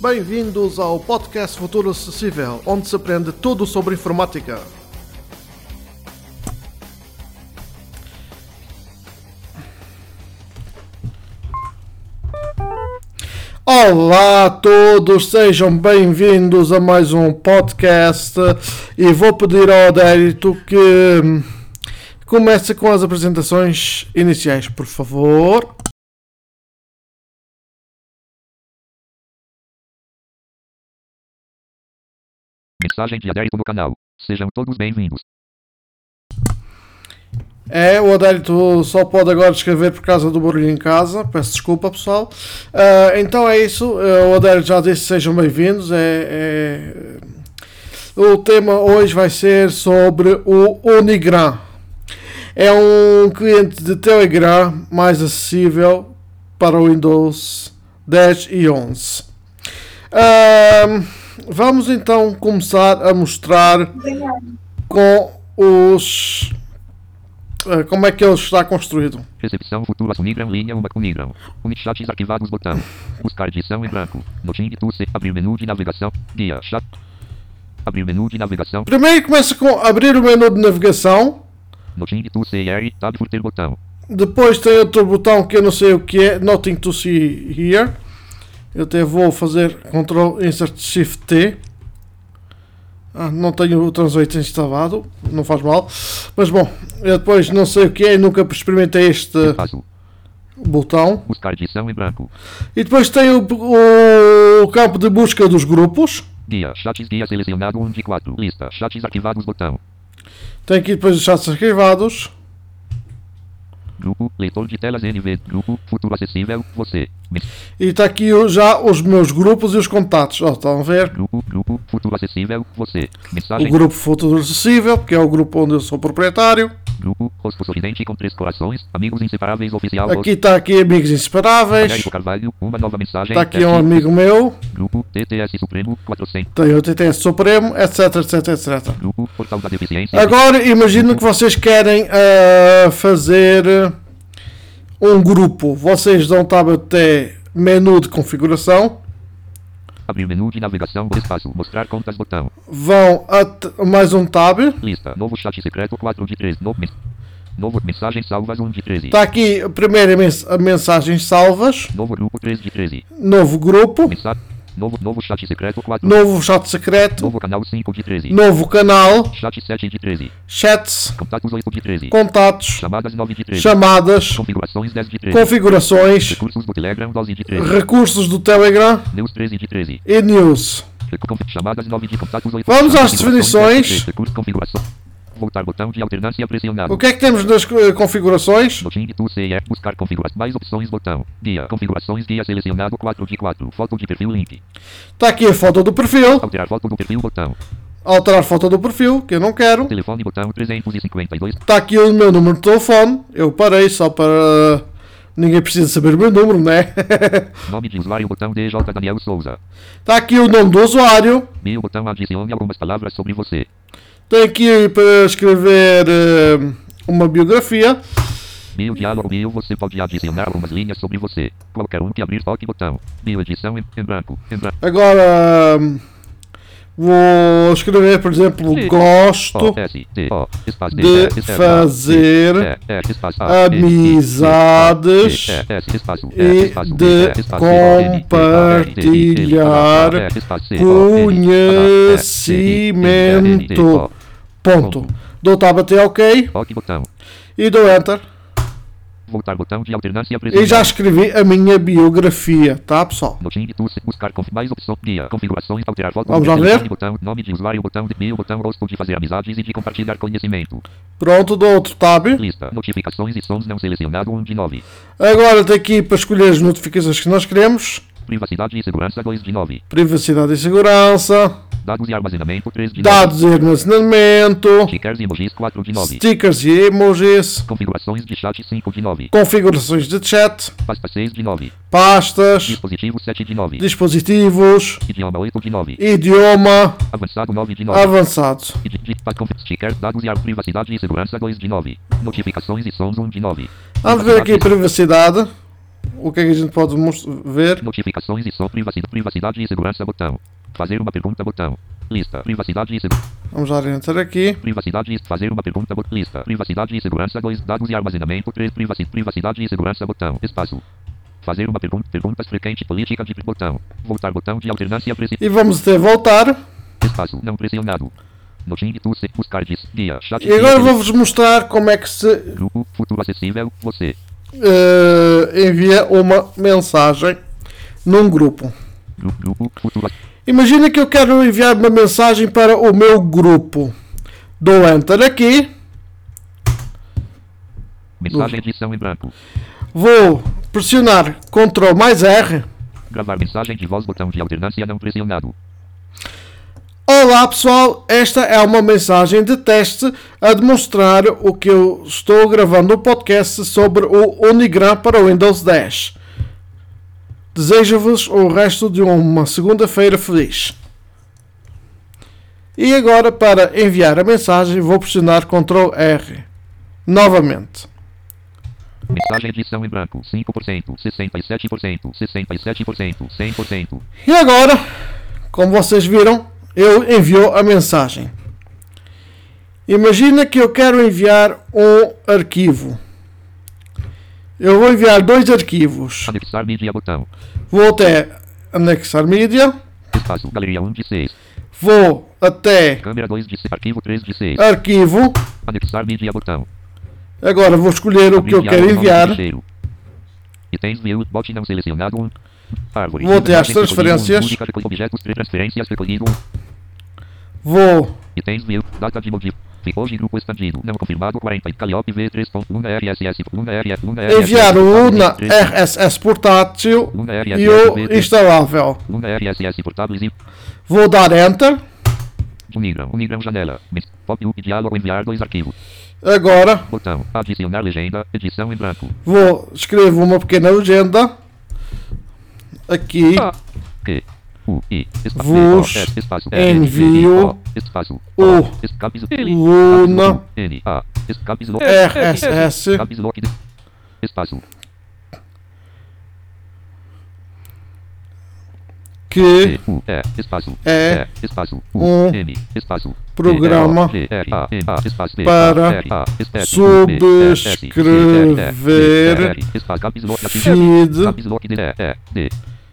Bem-vindos ao podcast Futuro Acessível, onde se aprende tudo sobre informática. Olá a todos, sejam bem-vindos a mais um podcast e vou pedir ao Adérito que hum, comece com as apresentações iniciais, por favor. Mensagem de adérito no canal. Sejam todos bem-vindos. É, o Adérito só pode agora escrever por causa do barulho em casa. Peço desculpa, pessoal. Ah, então é isso. Uh, o Adérito já disse: sejam bem-vindos. É, é- O tema hoje vai ser sobre o Unigram. É um cliente de Telegram mais acessível para o Windows 10 e 11. Ah, vamos então começar a mostrar com os. ah, como é que ele está construído. Recepção Futuro Unigram linha 1 com Unigram. Unichats arquivados botão. Buscar edição em branco. Notim de Tuse. Abrir menu de navegação. Guia. Chat. Abrir menu de navegação. Primeiro começa com abrir o menu de navegação. Notim de Tuse R. Tab furter botão. Depois tem outro botão que eu não sei o que é, Nothing to see here. Eu até vou fazer Ctrl Insert Shift T. Ah, não tenho o Translate instalado, não faz mal. Mas bom, eu depois não sei o que é nunca experimentei este botão. Buscar edição em branco. E depois tem o, o campo de busca dos grupos. Guia. Chats guia selecionado 1 de 4. Lista. Chats arquivados botão. Tem aqui depois os chats arquivados. Grupo. Leitor de telas NV. Grupo. Futuro acessível. Você. E está aqui o- já os meus grupos e os contatos. Ó, estão a ver? Grupo. Grupo. Futuro acessível. Você. O Mensagem. grupo Futuro Acessível, que é o grupo onde eu sou proprietário. Grupo. Rosto sorridente com três corações. Amigos inseparáveis oficial. Aqui está aqui Amigos Inseparáveis. Carvalho. Uma nova mensagem. Está aqui um amigo meu. Grupo TTS Supremo 400. Tem o TTS Supremo, etc, etc, etc. Grupo Portal da Deficiência. Agora imagino que vocês querem ah, fazer um grupo. Vocês dão tab até menu de configuração. Abrir menu de navegação. Espaço. Mostrar contas botão. Vão a mais um tab. Lista. Novo chat secreto 4 de 3. Novo. Novo mensagem salvas 1 de 13. Está aqui a primeira mens a mensagens salvas. Novo grupo 3 de 13. Novo grupo. Mensa... Novo, novo chat secreto 4. Novo chat secreto. Novo canal 5 de 13. Novo canal. Chat 7 de 13. Chats. Contatos 8 de 13. Contatos. Chamadas 9 de 13. Chamadas. Configurações 10 de 13. Configurações. Recursos do Telegram 12 de 13. Recursos do Telegram. News 13 de 13. E news. Chamadas 9 de contatos 8 Vamos às Configurações definições. 10 de 13. Recurso configuração. Voltar botão de alternância pressionado. O que é que temos nas eh, configurações? Notim de tu CE, buscar configurações, mais opções, botão. Guia, configurações, guia selecionado 4 de 4. Foto de perfil, link. Está aqui a foto do perfil. Alterar foto do perfil, botão. Alterar foto do perfil, que eu não quero. Telefone, botão 352. Está aqui o meu número de telefone. Eu parei só para. Ninguém precisa saber o meu número, né? Nome de usuário, botão DJ Daniel Souza. Está aqui o nome do usuário. Meio, botão adicione algumas palavras sobre você. Tem aqui para escrever eh, uma biografia. Meio diálogo, meio, você pode adicionar algumas linhas sobre você. Qualquer um que abrir toque botão. Meio edição em, em branco. Em branco. Agora hum, vou escrever, por exemplo, gosto de fazer E, E, E, amizades E, E, E, e de E, compartilhar E, conhecimento. Ponto. Dou tab até OK Ok, botão. e dou Enter. Voltar botão de alternância E já escrevi a minha biografia, tá pessoal? Notim de tools, buscar conf, mais opção, guia, configurações, alterar foto, Vamos lá ver? botão, nome de usuário, botão de e-mail, botão rosto de fazer amizades e de compartilhar conhecimento. Pronto, dou outro tab. Lista, notificações e sons não selecionado 1 de 9. Agora tem aqui para escolher as notificações que nós queremos. Privacidade e segurança 2 de 9. Privacidade e segurança. Dados e armazenamento 3 de 9. Dados e armazenamento. Stickers e emojis 4 de 9. Stickers e emojis. Configurações de chat 5 de 9. Configurações de chat. Pasta 6 de 9. Pastas. Dispositivo 7 de 9. Dispositivos. Idioma 8 de 9. Idioma. Avançado 9 de 9. Avançado. Stickers, dados e ar- privacidade e segurança 2 de 9. Notificações e sons 1 de 9. Vamos ver aqui privacidade. o que é que a gente pode ver? Notificações e só privacidade, privacidade e segurança botão. Fazer uma pergunta botão. Lista. Privacidade e segurança. Vamos enter aqui. Privacidade e fazer uma pergunta botão. Lista. Privacidade e segurança 2. Dados e armazenamento 3. Privacidade, privacidade e segurança botão. Espaço. Fazer uma pergunta. Perguntas frequente. Política de botão. Voltar botão de alternância. E vamos ter voltar. Espaço. Não pressionado. E agora vou-vos mostrar como é que se Grupo. Futuro acessível. Você. eh, envia uma mensagem num grupo. Grupo. Grupo. Imagina que eu quero enviar uma mensagem para o meu grupo. Dou enter aqui. Mensagem edição em branco. Vou pressionar Ctrl mais R. Gravar mensagem de voz. Botão de alternância não pressionado. Olá pessoal, esta é uma mensagem de teste a demonstrar o que eu estou gravando no podcast sobre o Unigram para o Windows 10. Desejo-vos o resto de uma segunda-feira feliz. E agora para enviar a mensagem vou pressionar Ctrl R. Novamente. Mensagem edição em branco. 5%. 67%. 67%. 100%. E agora, como vocês viram, eu enviou a mensagem. Imagina que eu quero enviar um arquivo. Eu vou enviar dois arquivos. Anexar mídia botão. Vou até anexar mídia. Espaço. Galeria 1 de 6. Vou até Câmera 2 de 6. Arquivo 3 de 6. arquivo. Anexar mídia botão. Agora vou escolher o que eu quero enviar. Itens view. Bot não selecionado 1. Árvore. Vou até recolhido, transferências. Música objetos. Transferências recolhido. Vou Itens. Data de modif. De grupo expandido. Não confirmado 40. Calliope V3. Luna RSS. Luna RS. Luna RSS. enviar o Luna 3. RSS portátil Luna RSS. e o V3. instalável. Luna RSS portáveis e Vou dar Enter. Unigram. Unigram janela. Pop-up diálogo enviar dois arquivos. Agora Botão. Adicionar legenda. Edição em branco. vou escrever uma pequena legenda. Aqui. A. Q. Vos O, S, espaço. envio O, Espaço. o. Luna RSS que. É um programa para subscrever feed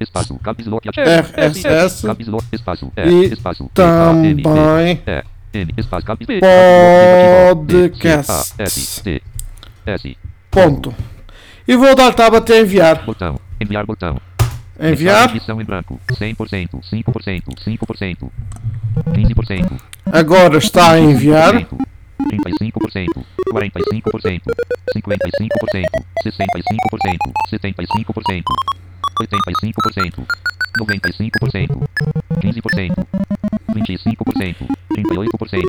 espaço, caps lock, RSS caps lock, espaço, e E, espaço, também N, espaço, caps, podcasts. Ponto. E vou dar tab até enviar. botão, enviar botão, Enviar. edição em branco, 100%, 5%, 5%, 15%, Agora está a enviar. 35%, 45%, 45%, 55%, 65%, 75%, 85%, 95%, 15%, 25%, 38%,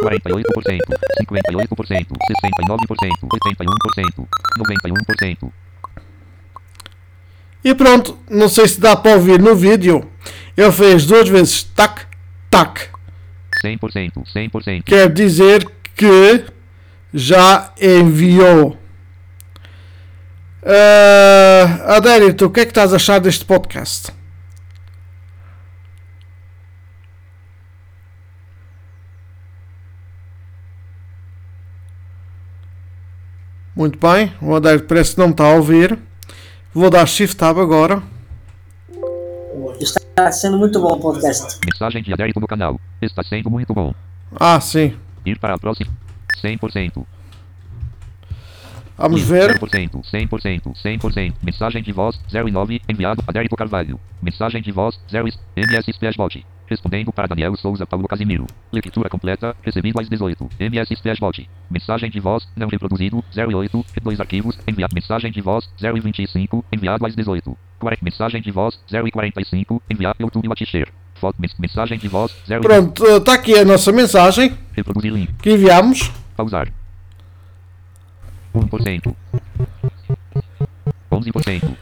48%, 58%, 69%, 81%, 91%. E pronto, não sei se dá para ouvir no vídeo. Ele fez duas vezes tac, tac. 100%, 100%. Quer dizer que já enviou. Uh, Adérito, o que é que estás a achar deste podcast? Muito bem, o Adérito parece que não está a ouvir. Vou dar Shift Tab agora. Está sendo muito bom o podcast. Mensagem de adérito no canal. Está sendo muito bom. Ah, sim. Ir para a próxima. 100%. Vamos ver. 100%, 100%, 100%. Mensagem de voz 09, enviado a Dérito Carvalho. Mensagem de voz 0 MS Splashbot. Respondendo para Daniel Souza Paulo Casimiro. Leitura completa, recebido às 18. MS Splashbot. Mensagem de voz não reproduzido 08, dois arquivos, enviado. Mensagem de voz 025, enviado às 18. 40, mensagem de voz 045, enviado YouTube Watcher. Foto, mens- mensagem de voz 0 Pronto, está aqui a nossa mensagem Reproduzir link. que enviamos. Pausar. 1%. 11%.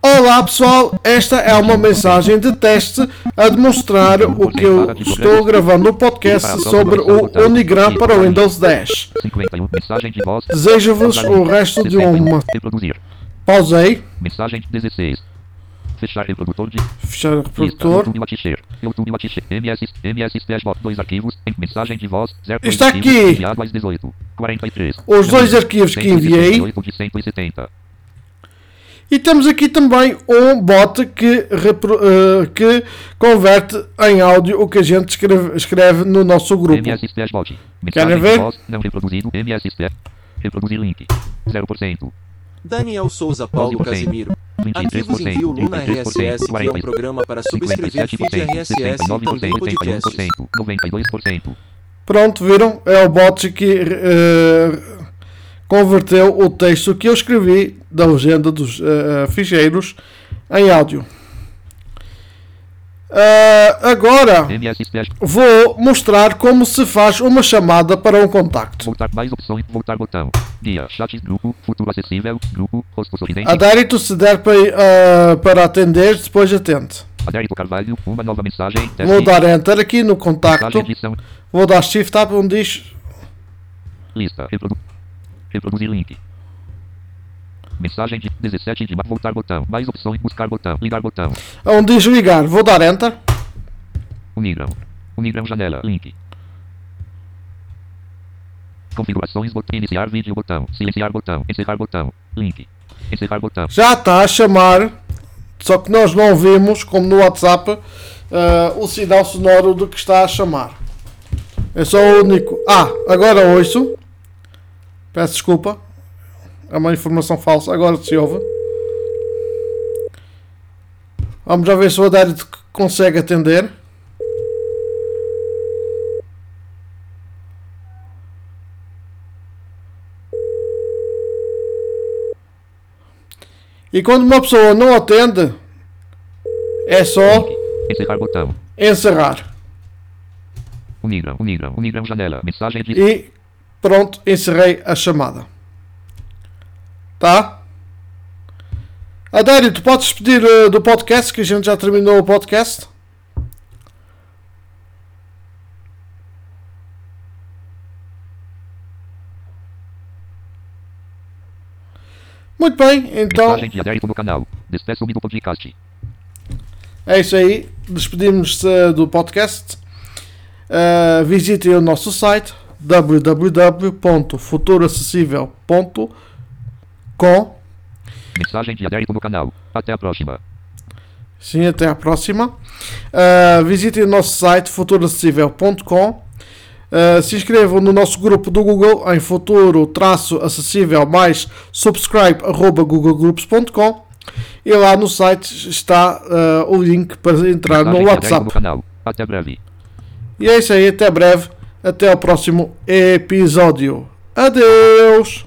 Olá pessoal, esta é uma mensagem de teste a demonstrar o que eu estou gravando no podcast sobre o Unigram para o Windows 10. 51. Mensagem de voz. Desejo-vos o resto de uma. Pausei. Mensagem 16. Fechar reprodutor de Fechar reprodutor. YouTube Watcher. MS, MS Splashbot. Dois arquivos. Em mensagem de voz. 0. Está aqui. Às 18. 43. Os dois arquivos que enviei. 178 de 170. E temos aqui também um bot que, repro- eh, que converte em áudio o que a gente escreve, escreve no nosso grupo. Querem ver? Não reproduzido. MS. Reproduzir link. 0%. Daniel Souza Paulo 12%. Casimiro. 23%. Arquivos Envio Luna 33%, RSS, que é um programa para subscrever feed 57%, RSS e também 69%, podcasts. 81%, 92%. Pronto, viram? É o bot que eh, converteu o texto que eu escrevi da legenda dos eh, ficheiros em áudio. Ah, agora vou mostrar como se faz uma chamada para um contacto. Voltar mais opções. Voltar botão. Guia. Chats. Grupo. Futuro acessível. Grupo. Rosto sorridente. Adérito se der para, ah, para atender, depois atende. Adérito Carvalho. Uma nova mensagem. Teste. Vou dar Enter aqui no contacto. Vou dar Shift Tab onde diz Lista. Reprodu reproduzir link. Mensagem de 17 de março. Voltar botão. Mais opções. Buscar botão. Ligar botão. onde diz ligar. Vou dar Enter. Unigram. Unigram janela. Link. Configurações. Botão. Iniciar vídeo botão. Silenciar botão. Encerrar botão. Link. Encerrar botão. Já está a chamar, só que nós não vimos, como no WhatsApp, ah, o sinal sonoro do que está a chamar. É só o único. Ah, agora ouço. Peço desculpa. É uma informação falsa. Agora se ouve. Vamos já ver se o Adérito consegue atender. E quando uma pessoa não atende, é só. Encerrar botão. encerrar. Unigram. Unigram. Unigram janela. Mensagem de E pronto, encerrei a chamada. Tá? Adério, tu podes despedir eh, do podcast, que a gente já terminou o podcast. Muito bem, então Mensagem de adérito no canal. Despeço-me do podcast. é isso aí. Despedimos-se do podcast. Uh, visitem o nosso site www.futuroacessível.com Mensagem de adérito no canal. Até a próxima. Sim, até à próxima. Uh, visitem o nosso site futuroacessível.com. Uh, se inscrevam no nosso grupo do Google em futuro-acessível mais subscribe arroba googlegroups.com e lá no site está uh, o link para entrar no Mensagem WhatsApp. no canal. Até breve. E é isso aí, até breve, até o próximo episódio. Adeus!